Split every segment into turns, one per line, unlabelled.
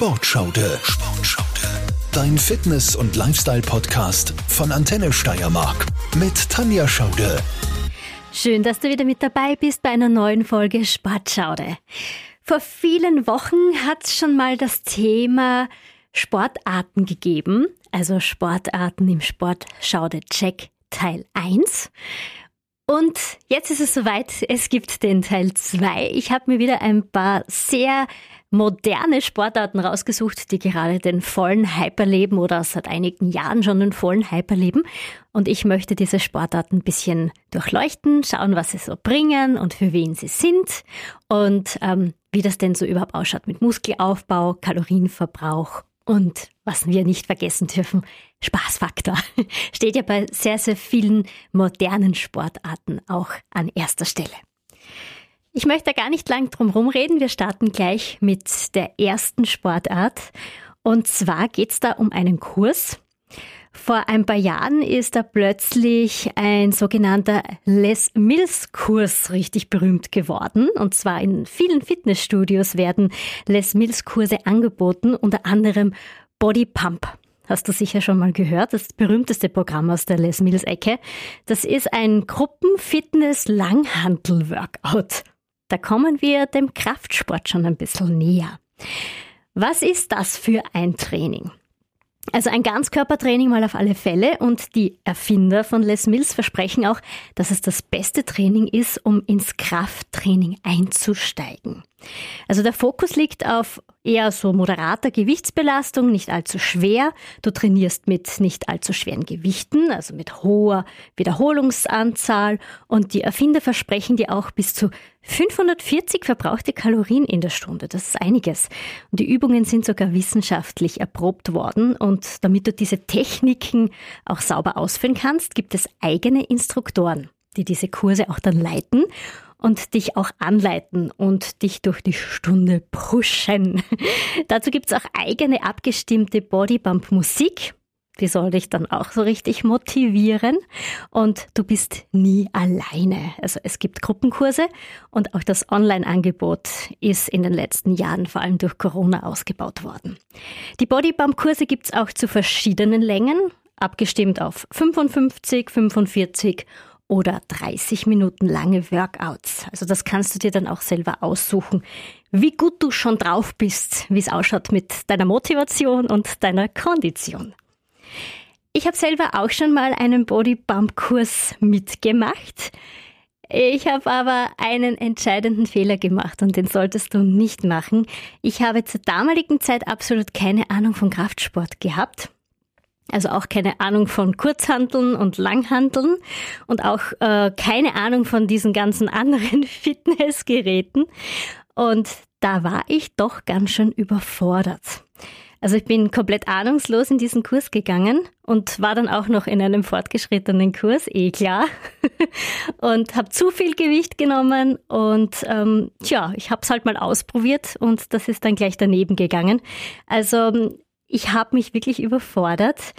Sportschaude. Sportschaude. Dein Fitness- und Lifestyle-Podcast von Antenne Steiermark mit Tanja Schaude.
Schön, dass du wieder mit dabei bist bei einer neuen Folge Sportschaude. Vor vielen Wochen hat es schon mal das Thema Sportarten gegeben, also Sportarten im Sportschaude Check Teil 1. Und jetzt ist es soweit, es gibt den Teil 2. Ich habe mir wieder ein paar sehr moderne Sportarten rausgesucht, die gerade den vollen Hype erleben oder seit einigen Jahren schon den vollen Hype erleben. Und ich möchte diese Sportarten ein bisschen durchleuchten, schauen, was sie so bringen und für wen sie sind und ähm, wie das denn so überhaupt ausschaut mit Muskelaufbau, Kalorienverbrauch und was wir nicht vergessen dürfen, Spaßfaktor. Steht ja bei sehr, sehr vielen modernen Sportarten auch an erster Stelle. Ich möchte gar nicht lang drum rumreden. Wir starten gleich mit der ersten Sportart. Und zwar geht es da um einen Kurs. Vor ein paar Jahren ist da plötzlich ein sogenannter Les Mills Kurs richtig berühmt geworden. Und zwar in vielen Fitnessstudios werden Les Mills Kurse angeboten, unter anderem Body Pump. Hast du sicher schon mal gehört, das berühmteste Programm aus der Les Mills Ecke. Das ist ein Gruppenfitness-Langhandel-Workout. Da kommen wir dem Kraftsport schon ein bisschen näher. Was ist das für ein Training? Also ein Ganzkörpertraining mal auf alle Fälle und die Erfinder von Les Mills versprechen auch, dass es das beste Training ist, um ins Krafttraining einzusteigen. Also der Fokus liegt auf eher so moderater Gewichtsbelastung, nicht allzu schwer. Du trainierst mit nicht allzu schweren Gewichten, also mit hoher Wiederholungsanzahl und die Erfinder versprechen dir auch bis zu 540 verbrauchte Kalorien in der Stunde. Das ist einiges. Und die Übungen sind sogar wissenschaftlich erprobt worden und damit du diese Techniken auch sauber ausführen kannst, gibt es eigene Instruktoren, die diese Kurse auch dann leiten und dich auch anleiten und dich durch die Stunde pushen. Dazu gibt's auch eigene abgestimmte Bodybump-Musik. Die soll dich dann auch so richtig motivieren. Und du bist nie alleine. Also es gibt Gruppenkurse und auch das Online-Angebot ist in den letzten Jahren vor allem durch Corona ausgebaut worden. Die Bodybump-Kurse gibt's auch zu verschiedenen Längen, abgestimmt auf 55, 45 oder 30 Minuten lange Workouts. Also das kannst du dir dann auch selber aussuchen, wie gut du schon drauf bist, wie es ausschaut mit deiner Motivation und deiner Kondition. Ich habe selber auch schon mal einen Bodybump-Kurs mitgemacht. Ich habe aber einen entscheidenden Fehler gemacht und den solltest du nicht machen. Ich habe zur damaligen Zeit absolut keine Ahnung von Kraftsport gehabt also auch keine Ahnung von Kurzhanteln und Langhanteln und auch äh, keine Ahnung von diesen ganzen anderen Fitnessgeräten. Und da war ich doch ganz schön überfordert. Also ich bin komplett ahnungslos in diesen Kurs gegangen und war dann auch noch in einem fortgeschrittenen Kurs, eh klar. und habe zu viel Gewicht genommen und ähm, tja, ich habe es halt mal ausprobiert und das ist dann gleich daneben gegangen. Also ich habe mich wirklich überfordert.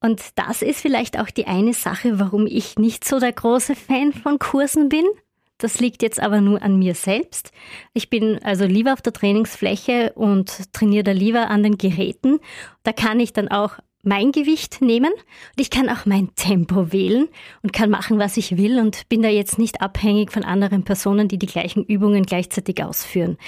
Und das ist vielleicht auch die eine Sache, warum ich nicht so der große Fan von Kursen bin. Das liegt jetzt aber nur an mir selbst. Ich bin also lieber auf der Trainingsfläche und trainiere da lieber an den Geräten. Da kann ich dann auch mein Gewicht nehmen und ich kann auch mein Tempo wählen und kann machen, was ich will und bin da jetzt nicht abhängig von anderen Personen, die die gleichen Übungen gleichzeitig ausführen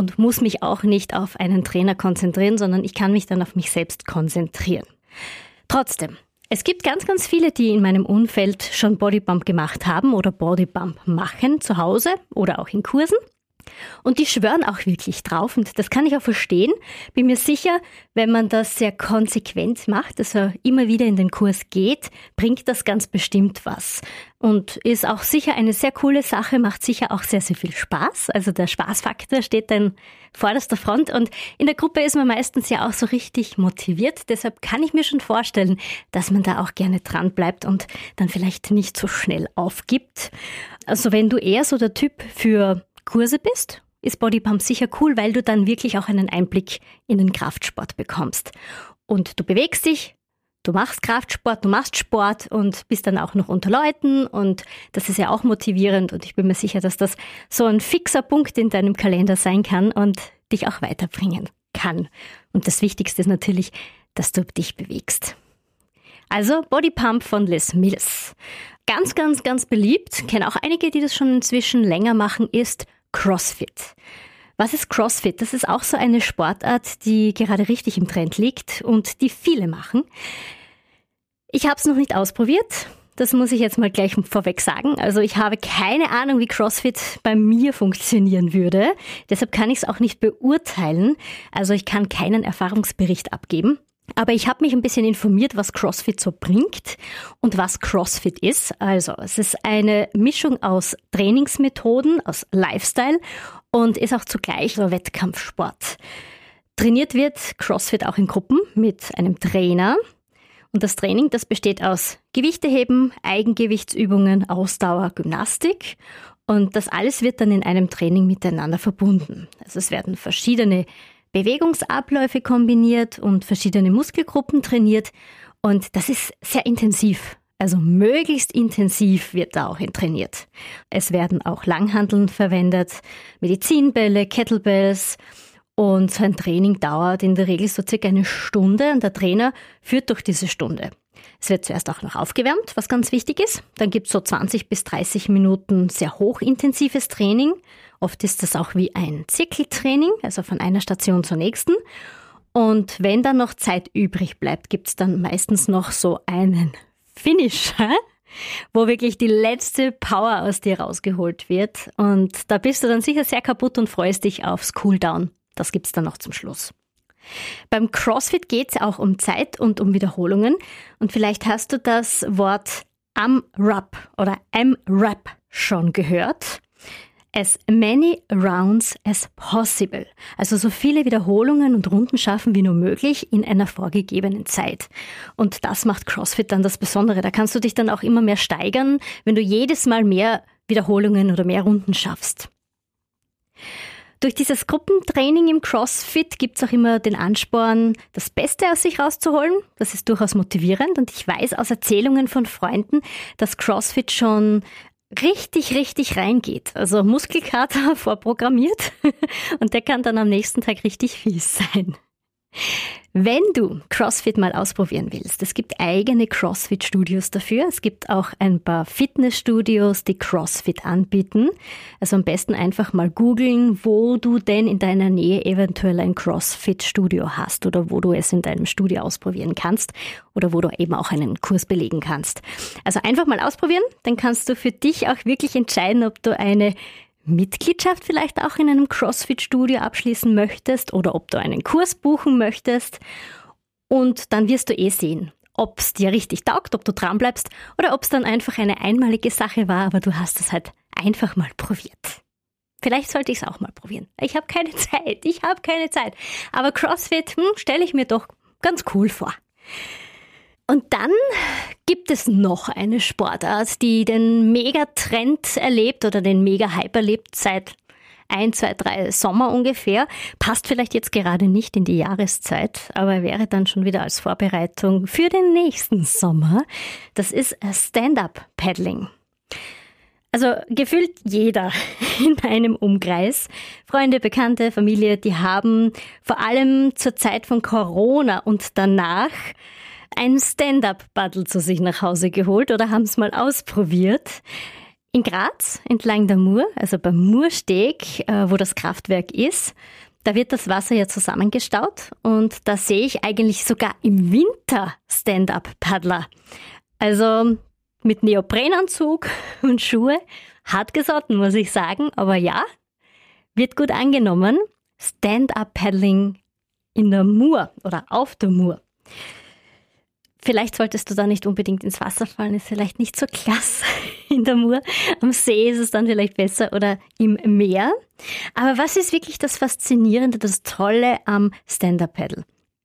und muss mich auch nicht auf einen Trainer konzentrieren, sondern ich kann mich dann auf mich selbst konzentrieren. Trotzdem, es gibt ganz, ganz viele, die in meinem Umfeld schon Bodybump gemacht haben oder Bodybump machen zu Hause oder auch in Kursen. Und die schwören auch wirklich drauf und das kann ich auch verstehen. Bin mir sicher, wenn man das sehr konsequent macht, also immer wieder in den Kurs geht, bringt das ganz bestimmt was. Und ist auch sicher eine sehr coole Sache, macht sicher auch sehr, sehr viel Spaß. Also der Spaßfaktor steht dann vorderster Front und in der Gruppe ist man meistens ja auch so richtig motiviert. Deshalb kann ich mir schon vorstellen, dass man da auch gerne dran bleibt und dann vielleicht nicht so schnell aufgibt. Also wenn du eher so der Typ für Kurse bist, ist Bodypump sicher cool, weil du dann wirklich auch einen Einblick in den Kraftsport bekommst. Und du bewegst dich, du machst Kraftsport, du machst Sport und bist dann auch noch unter Leuten und das ist ja auch motivierend und ich bin mir sicher, dass das so ein fixer Punkt in deinem Kalender sein kann und dich auch weiterbringen kann. Und das Wichtigste ist natürlich, dass du dich bewegst. Also Body Pump von Les Mills. Ganz, ganz, ganz beliebt, kenne auch einige, die das schon inzwischen länger machen, ist CrossFit. Was ist CrossFit? Das ist auch so eine Sportart, die gerade richtig im Trend liegt und die viele machen. Ich habe es noch nicht ausprobiert. Das muss ich jetzt mal gleich vorweg sagen. Also ich habe keine Ahnung, wie CrossFit bei mir funktionieren würde. Deshalb kann ich es auch nicht beurteilen. Also ich kann keinen Erfahrungsbericht abgeben. Aber ich habe mich ein bisschen informiert, was CrossFit so bringt und was CrossFit ist. Also es ist eine Mischung aus Trainingsmethoden, aus Lifestyle und ist auch zugleich so Wettkampfsport. Trainiert wird CrossFit auch in Gruppen mit einem Trainer. Und das Training, das besteht aus Gewichteheben, Eigengewichtsübungen, Ausdauer, Gymnastik. Und das alles wird dann in einem Training miteinander verbunden. Also es werden verschiedene Bewegungsabläufe kombiniert und verschiedene Muskelgruppen trainiert. Und das ist sehr intensiv. Also möglichst intensiv wird da auch trainiert. Es werden auch Langhandeln verwendet, Medizinbälle, Kettlebells. Und so ein Training dauert in der Regel so circa eine Stunde und der Trainer führt durch diese Stunde. Es wird zuerst auch noch aufgewärmt, was ganz wichtig ist. Dann gibt es so 20 bis 30 Minuten sehr hochintensives Training. Oft ist das auch wie ein Zirkeltraining, also von einer Station zur nächsten. Und wenn dann noch Zeit übrig bleibt, gibt es dann meistens noch so einen Finisher, wo wirklich die letzte Power aus dir rausgeholt wird. Und da bist du dann sicher sehr kaputt und freust dich aufs Cooldown. Das gibt's dann noch zum Schluss. Beim CrossFit geht es auch um Zeit und um Wiederholungen. Und vielleicht hast du das Wort AMRAP oder AMRAP schon gehört. As many rounds as possible. Also so viele Wiederholungen und Runden schaffen wie nur möglich in einer vorgegebenen Zeit. Und das macht CrossFit dann das Besondere. Da kannst du dich dann auch immer mehr steigern, wenn du jedes Mal mehr Wiederholungen oder mehr Runden schaffst. Durch dieses Gruppentraining im CrossFit gibt's auch immer den Ansporn, das Beste aus sich rauszuholen. Das ist durchaus motivierend und ich weiß aus Erzählungen von Freunden, dass CrossFit schon richtig, richtig reingeht. Also Muskelkater vorprogrammiert und der kann dann am nächsten Tag richtig fies sein. Wenn du CrossFit mal ausprobieren willst, es gibt eigene CrossFit-Studios dafür. Es gibt auch ein paar Fitnessstudios, die CrossFit anbieten. Also am besten einfach mal googeln, wo du denn in deiner Nähe eventuell ein CrossFit-Studio hast oder wo du es in deinem Studio ausprobieren kannst oder wo du eben auch einen Kurs belegen kannst. Also einfach mal ausprobieren, dann kannst du für dich auch wirklich entscheiden, ob du eine Mitgliedschaft vielleicht auch in einem CrossFit-Studio abschließen möchtest oder ob du einen Kurs buchen möchtest. Und dann wirst du eh sehen, ob es dir richtig taugt, ob du dranbleibst oder ob es dann einfach eine einmalige Sache war, aber du hast es halt einfach mal probiert. Vielleicht sollte ich es auch mal probieren. Ich habe keine Zeit, ich habe keine Zeit. Aber CrossFit hm, stelle ich mir doch ganz cool vor. Und dann gibt es noch eine Sportart, die den Megatrend erlebt oder den Mega-Hype erlebt seit ein, zwei, drei Sommer ungefähr. Passt vielleicht jetzt gerade nicht in die Jahreszeit, aber wäre dann schon wieder als Vorbereitung für den nächsten Sommer. Das ist Stand-up-Paddling. Also gefühlt jeder in meinem Umkreis, Freunde, Bekannte, Familie, die haben vor allem zur Zeit von Corona und danach ein Stand-up-Paddle zu sich nach Hause geholt oder haben es mal ausprobiert. In Graz, entlang der Mur, also beim Mursteg, äh, wo das Kraftwerk ist, da wird das Wasser ja zusammengestaut und da sehe ich eigentlich sogar im Winter Stand-up-Paddler. Also mit Neoprenanzug und Schuhe, hart gesotten, muss ich sagen, aber ja, wird gut angenommen. Stand-up-Paddling in der Mur oder auf der Mur. Vielleicht solltest du da nicht unbedingt ins Wasser fallen, ist vielleicht nicht so klasse in der Mur. Am See ist es dann vielleicht besser oder im Meer. Aber was ist wirklich das Faszinierende, das Tolle am Stand-Up-Paddle?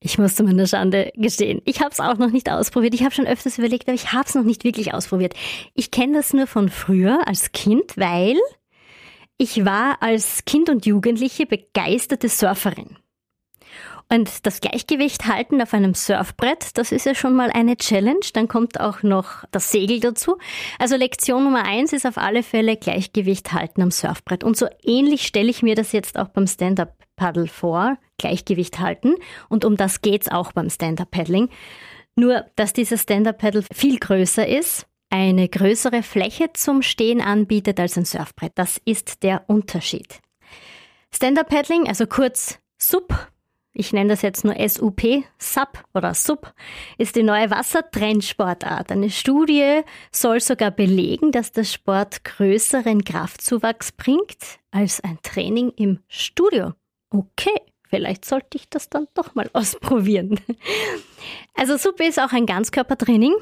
Ich muss zu meiner Schande gestehen, ich habe es auch noch nicht ausprobiert. Ich habe schon öfters überlegt, aber ich habe es noch nicht wirklich ausprobiert. Ich kenne das nur von früher als Kind, weil ich war als Kind und Jugendliche begeisterte Surferin. Und das Gleichgewicht halten auf einem Surfbrett, das ist ja schon mal eine Challenge. Dann kommt auch noch das Segel dazu. Also Lektion Nummer eins ist auf alle Fälle Gleichgewicht halten am Surfbrett. Und so ähnlich stelle ich mir das jetzt auch beim Stand-up Paddle vor, Gleichgewicht halten. Und um das geht's auch beim Stand-Up-Paddling. Nur, dass dieses Stand-Up-Paddle viel größer ist, eine größere Fläche zum Stehen anbietet als ein Surfbrett. Das ist der Unterschied. Stand-Up-Paddling, also kurz SUP, ich nenne das jetzt nur SUP, SUP oder SUP, ist die neue Wassertrendsportart. Eine Studie soll sogar belegen, dass der Sport größeren Kraftzuwachs bringt als ein Training im Studio. Okay, vielleicht sollte ich das dann doch mal ausprobieren. Also SUP ist auch ein Ganzkörpertraining.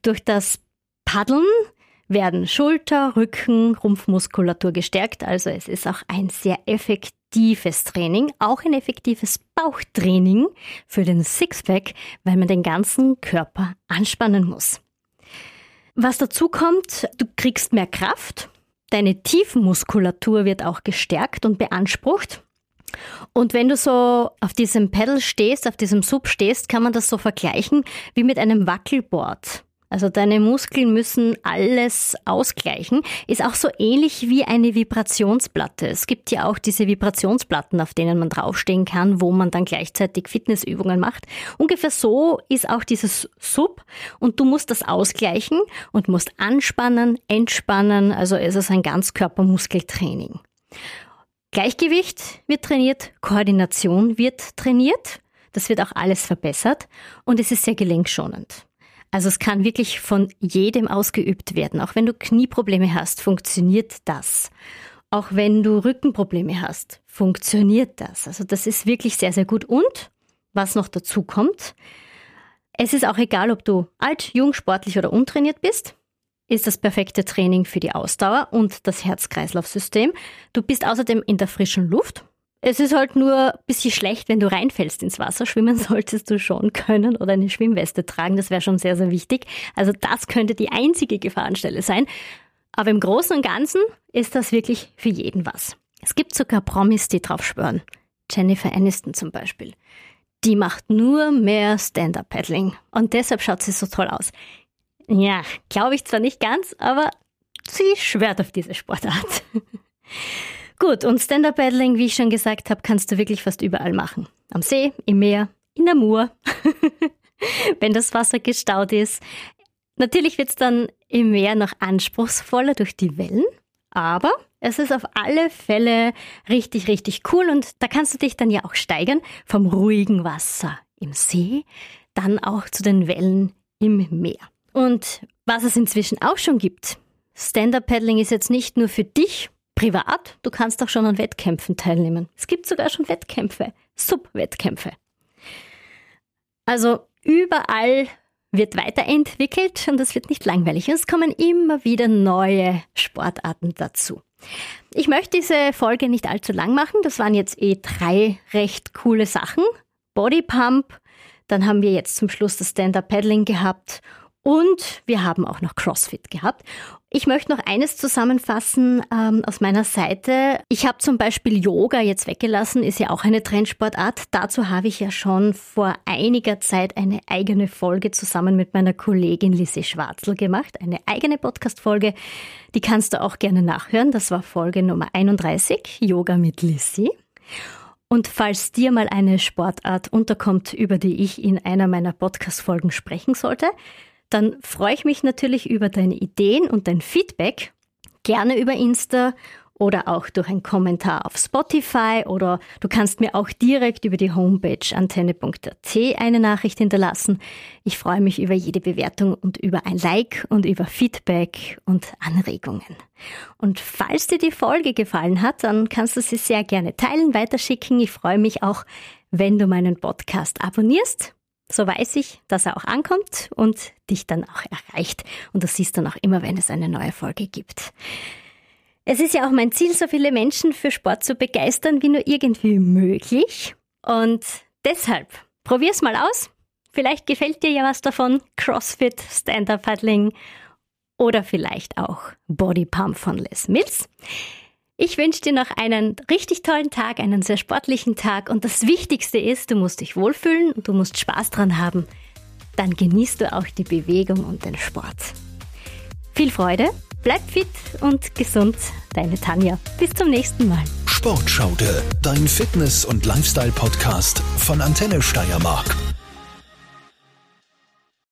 Durch das Paddeln werden Schulter, Rücken, Rumpfmuskulatur gestärkt. Also es ist auch ein sehr effektives Training, auch ein effektives Bauchtraining für den Sixpack, weil man den ganzen Körper anspannen muss. Was dazu kommt, du kriegst mehr Kraft, deine Tiefenmuskulatur wird auch gestärkt und beansprucht. Und wenn du so auf diesem Pedal stehst, auf diesem Sub stehst, kann man das so vergleichen wie mit einem Wackelboard. Also deine Muskeln müssen alles ausgleichen. Ist auch so ähnlich wie eine Vibrationsplatte. Es gibt ja auch diese Vibrationsplatten, auf denen man draufstehen kann, wo man dann gleichzeitig Fitnessübungen macht. Ungefähr so ist auch dieses Sub und du musst das ausgleichen und musst anspannen, entspannen. Also ist es ein Ganzkörpermuskeltraining. Gleichgewicht wird trainiert, Koordination wird trainiert. Das wird auch alles verbessert und es ist sehr gelenkschonend. Also es kann wirklich von jedem ausgeübt werden. Auch wenn du Knieprobleme hast, funktioniert das. Auch wenn du Rückenprobleme hast, funktioniert das. Also das ist wirklich sehr, sehr gut. Und was noch dazu kommt, es ist auch egal, ob du alt, jung, sportlich oder untrainiert bist, ist das perfekte Training für die Ausdauer und das Herz-Kreislauf-System. Du bist außerdem in der frischen Luft, es ist halt nur ein bisschen schlecht, wenn du reinfällst ins Wasser. Schwimmen solltest du schon können oder eine Schwimmweste tragen. Das wäre schon sehr, sehr wichtig. Also das könnte die einzige Gefahrenstelle sein. Aber im Großen und Ganzen ist das wirklich für jeden was. Es gibt sogar Promis, die drauf schwören. Jennifer Aniston zum Beispiel. Die macht nur mehr Stand-Up-Paddling. Und deshalb schaut sie so toll aus. Ja, glaube ich zwar nicht ganz, aber sie schwört auf diese Sportart. Gut, und Stand-Up-Paddling, wie ich schon gesagt habe, kannst du wirklich fast überall machen. Am See, im Meer, in der Mur, wenn das Wasser gestaut ist. Natürlich wird es dann im Meer noch anspruchsvoller durch die Wellen, aber es ist auf alle Fälle richtig, richtig cool und da kannst du dich dann ja auch steigern vom ruhigen Wasser im See, dann auch zu den Wellen im Meer. Und was es inzwischen auch schon gibt, Stand-Up-Paddling ist jetzt nicht nur für dich privat, du kannst auch schon an Wettkämpfen teilnehmen. Es gibt sogar schon Wettkämpfe, Sub-Wettkämpfe. Also überall wird weiterentwickelt und es wird nicht langweilig. Es kommen immer wieder neue Sportarten dazu. Ich möchte diese Folge nicht allzu lang machen. Das waren jetzt eh drei recht coole Sachen. Bodypump, dann haben wir jetzt zum Schluss das Stand-Up-Paddling gehabt und wir haben auch noch CrossFit gehabt. Ich möchte noch eines zusammenfassen ähm, aus meiner Seite. Ich habe zum Beispiel Yoga jetzt weggelassen, ist ja auch eine Trendsportart. Dazu habe ich ja schon vor einiger Zeit eine eigene Folge zusammen mit meiner Kollegin Lissy Schwarzel gemacht. Eine eigene Podcast-Folge. Die kannst du auch gerne nachhören. Das war Folge Nummer 31, Yoga mit Lissy. Und falls dir mal eine Sportart unterkommt, über die ich in einer meiner Podcast-Folgen sprechen sollte, dann freue ich mich natürlich über deine Ideen und dein Feedback. Gerne über Insta oder auch durch einen Kommentar auf Spotify oder du kannst mir auch direkt über die Homepage antenne.at eine Nachricht hinterlassen. Ich freue mich über jede Bewertung und über ein Like und über Feedback und Anregungen. Und falls dir die Folge gefallen hat, dann kannst du sie sehr gerne teilen, weiterschicken. Ich freue mich auch, wenn du meinen Podcast abonnierst so weiß ich, dass er auch ankommt und dich dann auch erreicht. Und du siehst dann auch immer, wenn es eine neue Folge gibt. Es ist ja auch mein Ziel, so viele Menschen für Sport zu begeistern, wie nur irgendwie möglich. Und deshalb, probier's mal aus. Vielleicht gefällt dir ja was davon. CrossFit, Stand-Up-Paddling oder vielleicht auch Body Pump von Les Mills. Ich wünsche dir noch einen richtig tollen Tag, einen sehr sportlichen Tag und das Wichtigste ist, du musst dich wohlfühlen und du musst Spaß dran haben. Dann genießt du auch die Bewegung und den Sport. Viel Freude, bleib fit und gesund, deine Tanja. Bis zum nächsten Mal.
Sportschaude, dein Fitness- und Lifestyle-Podcast von Antenne Steiermark.